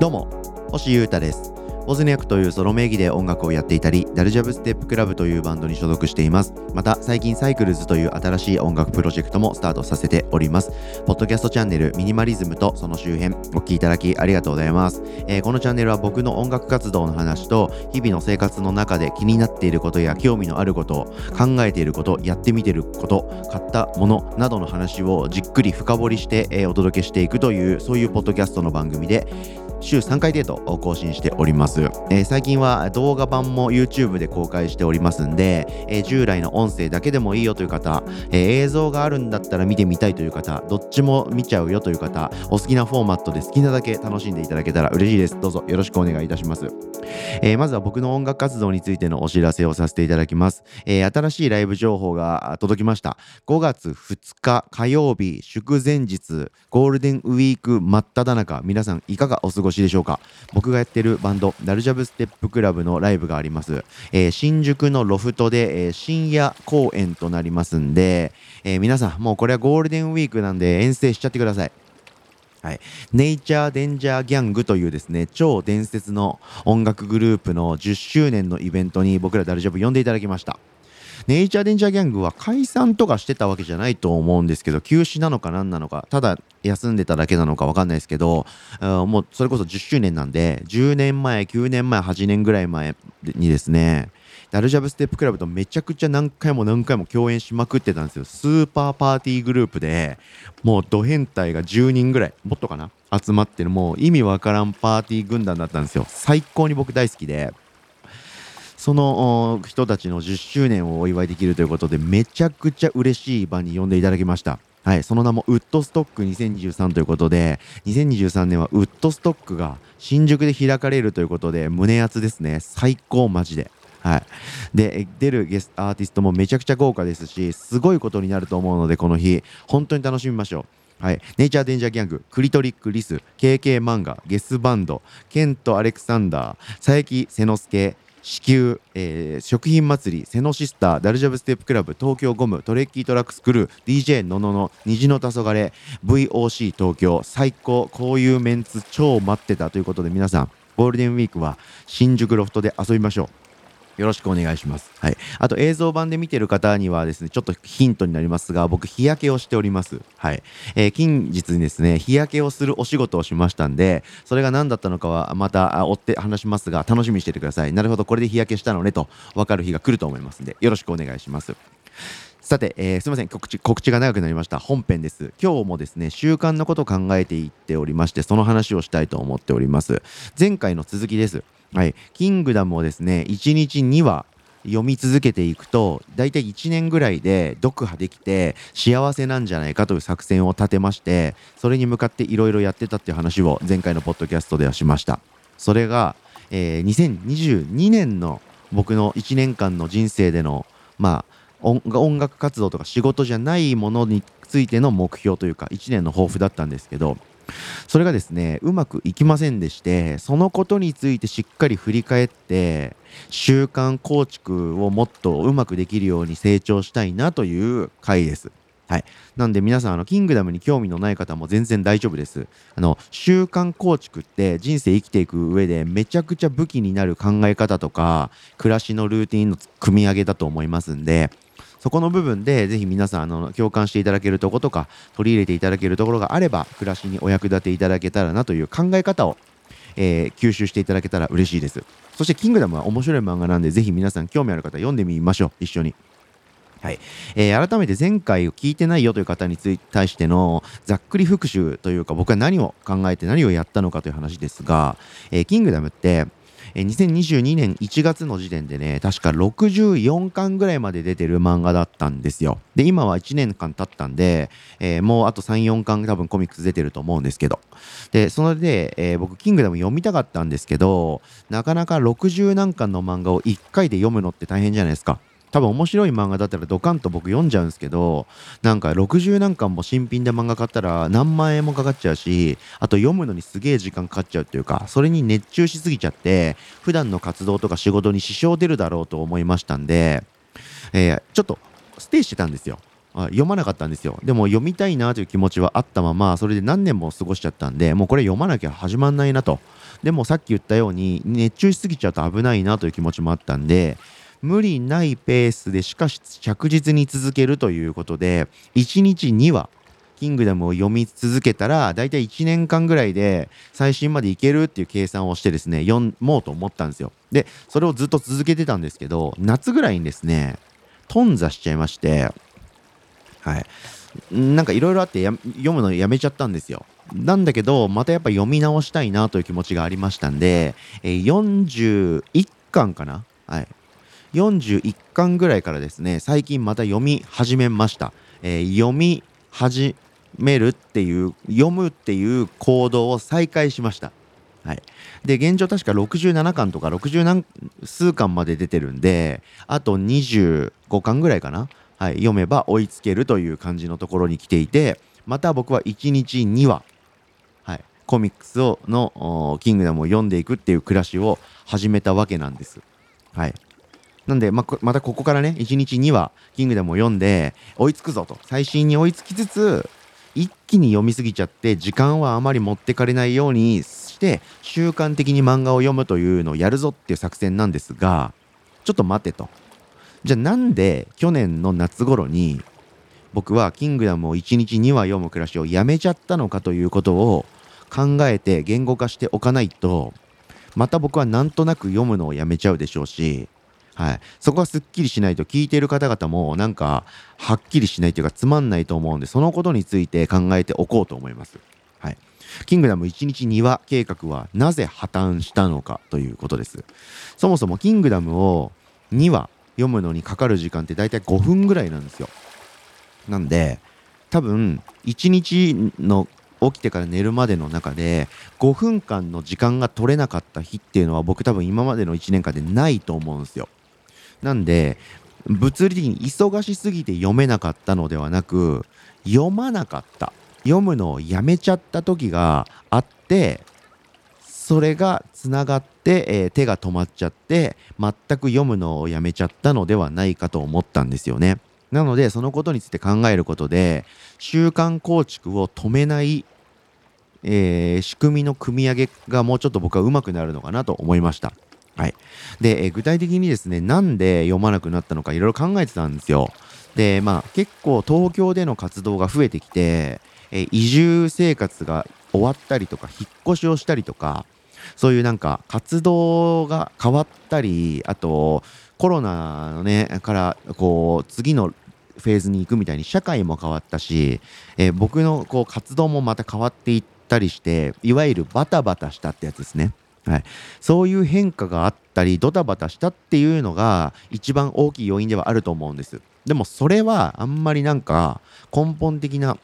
どうも星優太です。ボズニャクというソロ名義で音楽をやっていたり、ダルジャブステップクラブというバンドに所属しています。また、最近サイクルズという新しい音楽プロジェクトもスタートさせております。ポッドキャストチャンネルミニマリズムとその周辺、お聴きいただきありがとうございます、えー、このチャンネルは僕の音楽活動の話と、日々の生活の中で気になっていることや興味のあること、考えていること、やってみていること、買ったものなどの話をじっくり深掘りして、えー、お届けしていくという、そういうポッドキャストの番組で、週3回程度更新しております、えー、最近は動画版も YouTube で公開しておりますんで、えー、従来の音声だけでもいいよという方、えー、映像があるんだったら見てみたいという方どっちも見ちゃうよという方お好きなフォーマットで好きなだけ楽しんでいただけたら嬉しいです。どうぞよろしくお願いいたします、えまずは僕の音楽活動についてのお知らせをさせていただきます、え新しいライブ情報が届きました。5月2日火曜日祝前日ゴールデンウィーク真っ只中。皆さんいかがお過ごしでしょうか？僕がやってるバンドダルジャブステップクラブのライブがあります、えー、新宿のロフトで、え、深夜公演となりますんで、え、皆さんもうこれはゴールデンウィークなんで遠征しちゃってください。はい、ネイチャーデンジャーギャングというですね超伝説の音楽グループの10周年のイベントに僕らダルジャブ呼んでいただきました。ネイチャーデンジャーギャングは解散とかしてたわけじゃないと思うんですけど、休止なのか何なのか、ただ休んでただけなのか分かんないですけど、もうそれこそ10周年なんで、10年前、9年前、8年ぐらい前にですね、ダルジャブステップクラブとめちゃくちゃ何回も何回も共演しまくってたんですよ。スーパーパーティーグループで、もうド変態が10人ぐらい、もっとかな集まってる、もう意味わからんパーティー軍団だったんですよ。最高に僕大好きで。その人たちの10周年をお祝いできるということで、めちゃくちゃ嬉しい場に呼んでいただきました。はい、その名もウッドストック2023ということで、2023年はウッドストックが新宿で開かれるということで、胸熱ですね。最高、マジで。はい。で、出るゲストアーティストもめちゃくちゃ豪華ですし、すごいことになると思うので、この日、本当に楽しみましょう。はい、ネイチャーデンジャーギャング、クリトリック・リス、KK 漫画、ゲスバンド、ケント・アレクサンダー、佐伯瀬之助、子宮、えー、食品祭り、セノシスター、ダルジャブステップクラブ、東京ゴム、トレッキートラックスクルー、DJ ののの、虹の黄昏、VOC 東京、最高、こういうメンツ超待ってたということで皆さん、ゴールデンウィークは新宿ロフトで遊びましょう。よろしくお願いします。はい。あと映像版で見てる方にはですね、ちょっとヒントになりますが、僕日焼けをしております。はい。えー、近日にですね、日焼けをするお仕事をしましたんで、それが何だったのかはまた追って話しますが、楽しみにしててください。なるほど、これで日焼けしたのねと分かる日が来ると思いますんで、よろしくお願いします。さて、えー、すみません告知、告知が長くなりました。本編です。今日もですね、習慣のことを考えていっておりまして、その話をしたいと思っております。前回の続きです。はい。キングダムをですね、1日2話読み続けていくと大体1年ぐらいで読破できて幸せなんじゃないかという作戦を立てましてそれに向かっていろいろやってたっていう話を前回のポッドキャストではしましたそれが、えー、2022年の僕の1年間の人生でのまあ音楽活動とか仕事じゃないものについての目標というか1年の抱負だったんですけどそれがですねうまくいきませんでしてそのことについてしっかり振り返って習慣構築をもっとうまくできるように成長したいなという回です。はい。なんで皆さん、あの、キングダムに興味のない方も全然大丈夫です。あの、習慣構築って人生生きていく上でめちゃくちゃ武器になる考え方とか、暮らしのルーティンの組み上げだと思いますんで、そこの部分でぜひ皆さんあの共感していただけるとことか取り入れていただけるところがあれば暮らしにお役立ていただけたらなという考え方を、えー、吸収していただけたら嬉しいです。そして「キングダム」は面白い漫画なんでぜひ皆さん興味ある方読んでみましょう。一緒に。はい。えー、改めて前回を聞いてないよという方につい対してのざっくり復習というか僕は何を考えて何をやったのかという話ですが、えー、キングダムってえ2022年1月の時点でね、確か64巻ぐらいまで出てる漫画だったんですよ。で、今は1年間経ったんで、えー、もうあと3、4巻多分コミックス出てると思うんですけど。で、それで、えー、僕、キングダム読みたかったんですけど、なかなか60何巻の漫画を1回で読むのって大変じゃないですか。多分面白い漫画だったらドカンと僕読んじゃうんですけどなんか60何巻も新品で漫画買ったら何万円もかかっちゃうしあと読むのにすげえ時間かかっちゃうっていうかそれに熱中しすぎちゃって普段の活動とか仕事に支障出るだろうと思いましたんで、えー、ちょっとステイしてたんですよ。読まなかったんですよ。でも読みたいなという気持ちはあったまま、それで何年も過ごしちゃったんで、もうこれ読まなきゃ始まんないなと。でもさっき言ったように、熱中しすぎちゃうと危ないなという気持ちもあったんで、無理ないペースでしかし着実に続けるということで、1日2話、キングダムを読み続けたら、だいたい1年間ぐらいで最新までいけるっていう計算をしてですね、読もうと思ったんですよ。で、それをずっと続けてたんですけど、夏ぐらいにですね、頓挫しちゃいまして、はい。なんかいろいろあって読むのやめちゃったんですよ。なんだけど、またやっぱ読み直したいなという気持ちがありましたんで、え、41巻かな？はい。41巻ぐらいからですね、最近また読み始めました。えー、読み始めるっていう、読むっていう行動を再開しました。はい。で、現状確か67巻とか60何数巻まで出てるんで、あと25巻ぐらいかな。はい。読めば追いつけるという感じのところに来ていて、また僕は1日2話、はい。コミックスをのキングダムを読んでいくっていう暮らしを始めたわけなんです。はい。なんで、ままたここからね、1日2話、キングダムを読んで、追いつくぞと。最新に追いつきつつ、一気に読みすぎちゃって、時間はあまり持ってかれないようにして、習慣的に漫画を読むというのをやるぞっていう作戦なんですが、ちょっと待てと。じゃあなんで去年の夏頃に僕はキングダムを1日2話読む暮らしをやめちゃったのかということを考えて言語化しておかないとまた僕はなんとなく読むのをやめちゃうでしょうしはい。そこはすっきりしないと聞いている方々もなんかはっきりしないというかつまんないと思うんでそのことについて考えておこうと思います。はい。キングダム1日2話計画はなぜ破綻したのかということです。そもそもキングダムを2話読むのにかかる時間って大体5分ぐらいなんですよ。なんで多分1日の起きてから寝るまでの中で5分間の時間が取れなかった日っていうのは僕多分今までの1年間でないと思うんですよ。なんで、物理的に忙しすぎて読めなかったのではなく、読まなかった。読むのをやめちゃった時があって、それがつながって、えー、手が止まっちゃって、全く読むのをやめちゃったのではないかと思ったんですよね。なので、そのことについて考えることで、習慣構築を止めない、えー、仕組みの組み上げがもうちょっと僕は上手くなるのかなと思いました。はい。で、え具体的にですね、なんで読まなくなったのかいろいろ考えてたんですよ。で、まあ結構東京での活動が増えてきて、え移住生活が終わったりとか、引っ越しをしたりとか、そういうなんか活動が変わったり、あとコロナのね、からこう次のフェーズに行くみたいに社会も変わったし、え僕のこう活動もまた変わっていったりして、いわゆるバタバタしたってやつですね。はい、そういう変化があったりドタバタしたっていうのが一番大きい要因ではあると思うんです。でもそれはあんまりなんか根本的な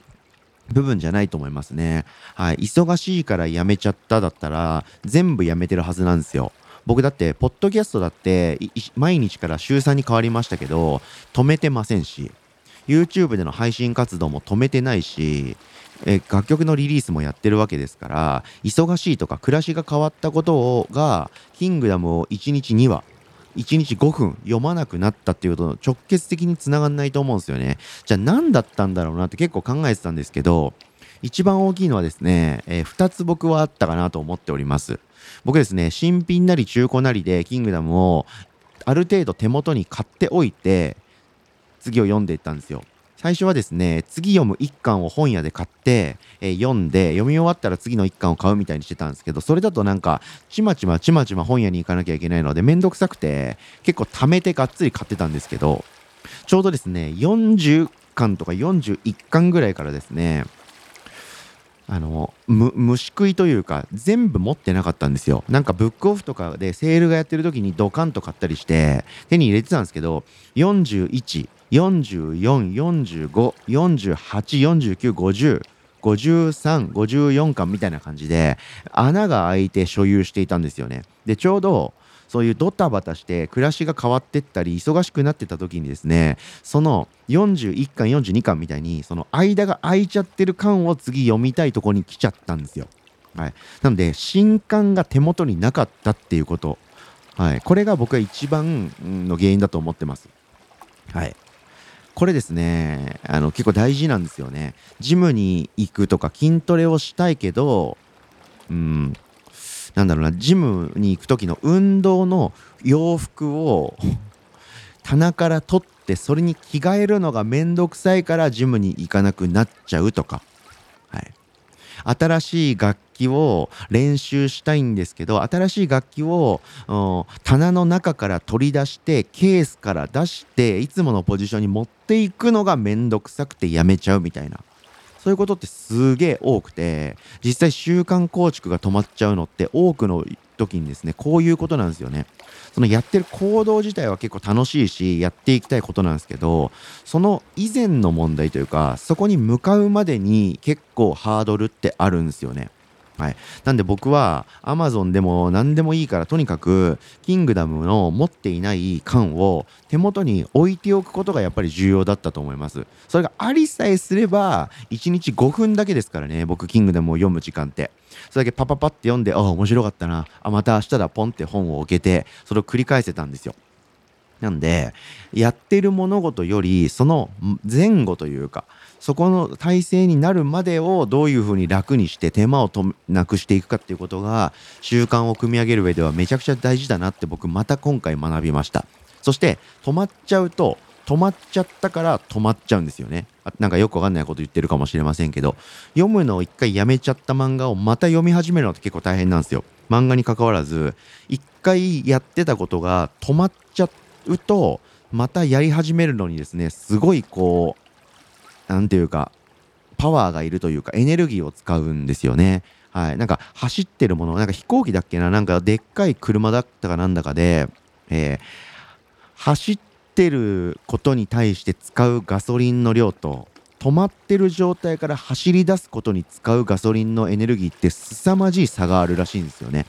部分じゃないと思いますね。はい。忙しいからやめちゃっただったら全部やめてるはずなんですよ。僕だってポッドキャストだって毎日から週3に変わりましたけど止めてませんし YouTube での配信活動も止めてないしえ楽曲のリリースもやってるわけですから忙しいとか暮らしが変わったことがキングダムを1日2話1日5分読まなくなったっていうことの直結的につながんないと思うんですよね。じゃあ何だったんだろうなって結構考えてたんですけど一番大きいのはですね、えー、2つ僕はあったかなと思っております。僕ですね新品なり中古なりでキングダムをある程度手元に買っておいて次を読んでいったんですよ。最初はですね、次読む1巻を本屋で買って、えー、読んで、読み終わったら次の1巻を買うみたいにしてたんですけど、それだとなんか、ちまちまちまちま本屋に行かなきゃいけないので、めんどくさくて、結構貯めてがっつり買ってたんですけど、ちょうどですね、40巻とか41巻ぐらいからですね、あの虫食いというか全部持ってなかったんですよ。なんかブックオフとかでセールがやってる時にドカンと買ったりして手に入れてたんですけど41 44、45、48、49、50、53、54巻みたいな感じで穴が開いて所有していたんですよね。で、ちょうどそういうドタバタして暮らしが変わってったり忙しくなってた時にですねその41巻42巻みたいにその間が空いちゃってる巻を次読みたいとこに来ちゃったんですよ。はい、なので新刊が手元になかったっていうこと、はい、これが僕は一番の原因だと思ってます。はい、これですねあの結構大事なんですよね。ジムに行くとか筋トレをしたいけどうんなんだろうなジムに行く時の運動の洋服を棚から取ってそれに着替えるのがめんどくさいからジムに行かなくなっちゃうとか、新しい楽器を練習したいんですけど新しい楽器を棚の中から取り出してケースから出していつものポジションに持っていくのがめんどくさくてやめちゃうみたいな。そういうことってすげえ多くて実際習慣構築が止まっちゃうのって多くの時にですねこういうことなんですよね。そのやってる行動自体は結構楽しいしやっていきたいことなんですけどその以前の問題というかそこに向かうまでに結構ハードルってあるんですよね。はい。なんで僕は Amazon でも何でもいいからとにかくキングダムの持っていない缶を手元に置いておくことがやっぱり重要だったと思います。それがありさえすれば1日5分だけですからね、僕キングダムを読む時間って。それだけパパパって読んで、あ、面白かったな。あ、また明日だ、ポンって本を置けて、それを繰り返せたんですよ。なんで、やってる物事より、その前後というか、そこの体制になるまでをどういうふうに楽にして手間をとなくしていくかっていうことが習慣を組み上げる上ではめちゃくちゃ大事だなって僕また今回学びました。そして止まっちゃうと止まっちゃったから止まっちゃうんですよね。なんかよくわかんないこと言ってるかもしれませんけど読むのを一回やめちゃった漫画をまた読み始めるのって結構大変なんですよ。漫画に関わらず一回やってたことが止まっちゃうとまたやり始めるのにですねすごいこう何ていうかパワーがいるというかエネルギーを使うんですよね。はい、なんか走ってるものなんか飛行機だっけななんかでっかい車だったかなんだかで、えー、走ってることに対して使うガソリンの量と止まってる状態から走り出すことに使うガソリンのエネルギーって凄まじい差があるらしいんですよね。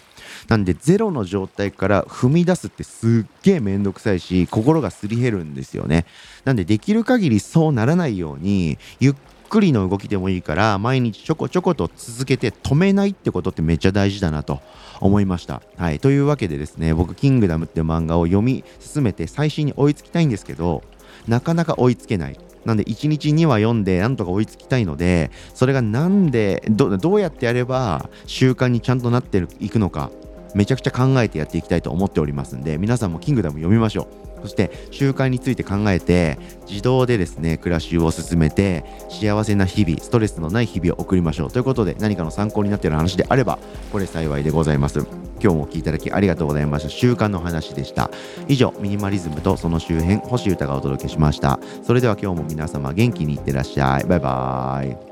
なんでゼロの状態から踏み出すってすっげえめんどくさいし心がすり減るんですよね。なんでできる限りそうならないようにゆっくりの動きでもいいから毎日ちょこちょこと続けて止めないってことってめっちゃ大事だなと思いました。はい、というわけでですね僕「キングダム」って漫画を読み進めて最新に追いつきたいんですけどなかなか追いつけない。なんで1日2話読んでなんとか追いつきたいのでそれがなんでどうやってやれば習慣にちゃんとなっていくのかめちゃくちゃ考えてやっていきたいと思っておりますんで皆さんもキングダム読みましょう。そして習慣について考えて自動でですね暮らしを進めて幸せな日々ストレスのない日々を送りましょう。ということで何かの参考になっている話であればこれ幸いでございます。今日もお聴きいただきありがとうございました。習慣の話でした。以上ミニマリズムとその周辺星歌がお届けしました。それでは今日も皆様元気にいってらっしゃい。バイバーイ。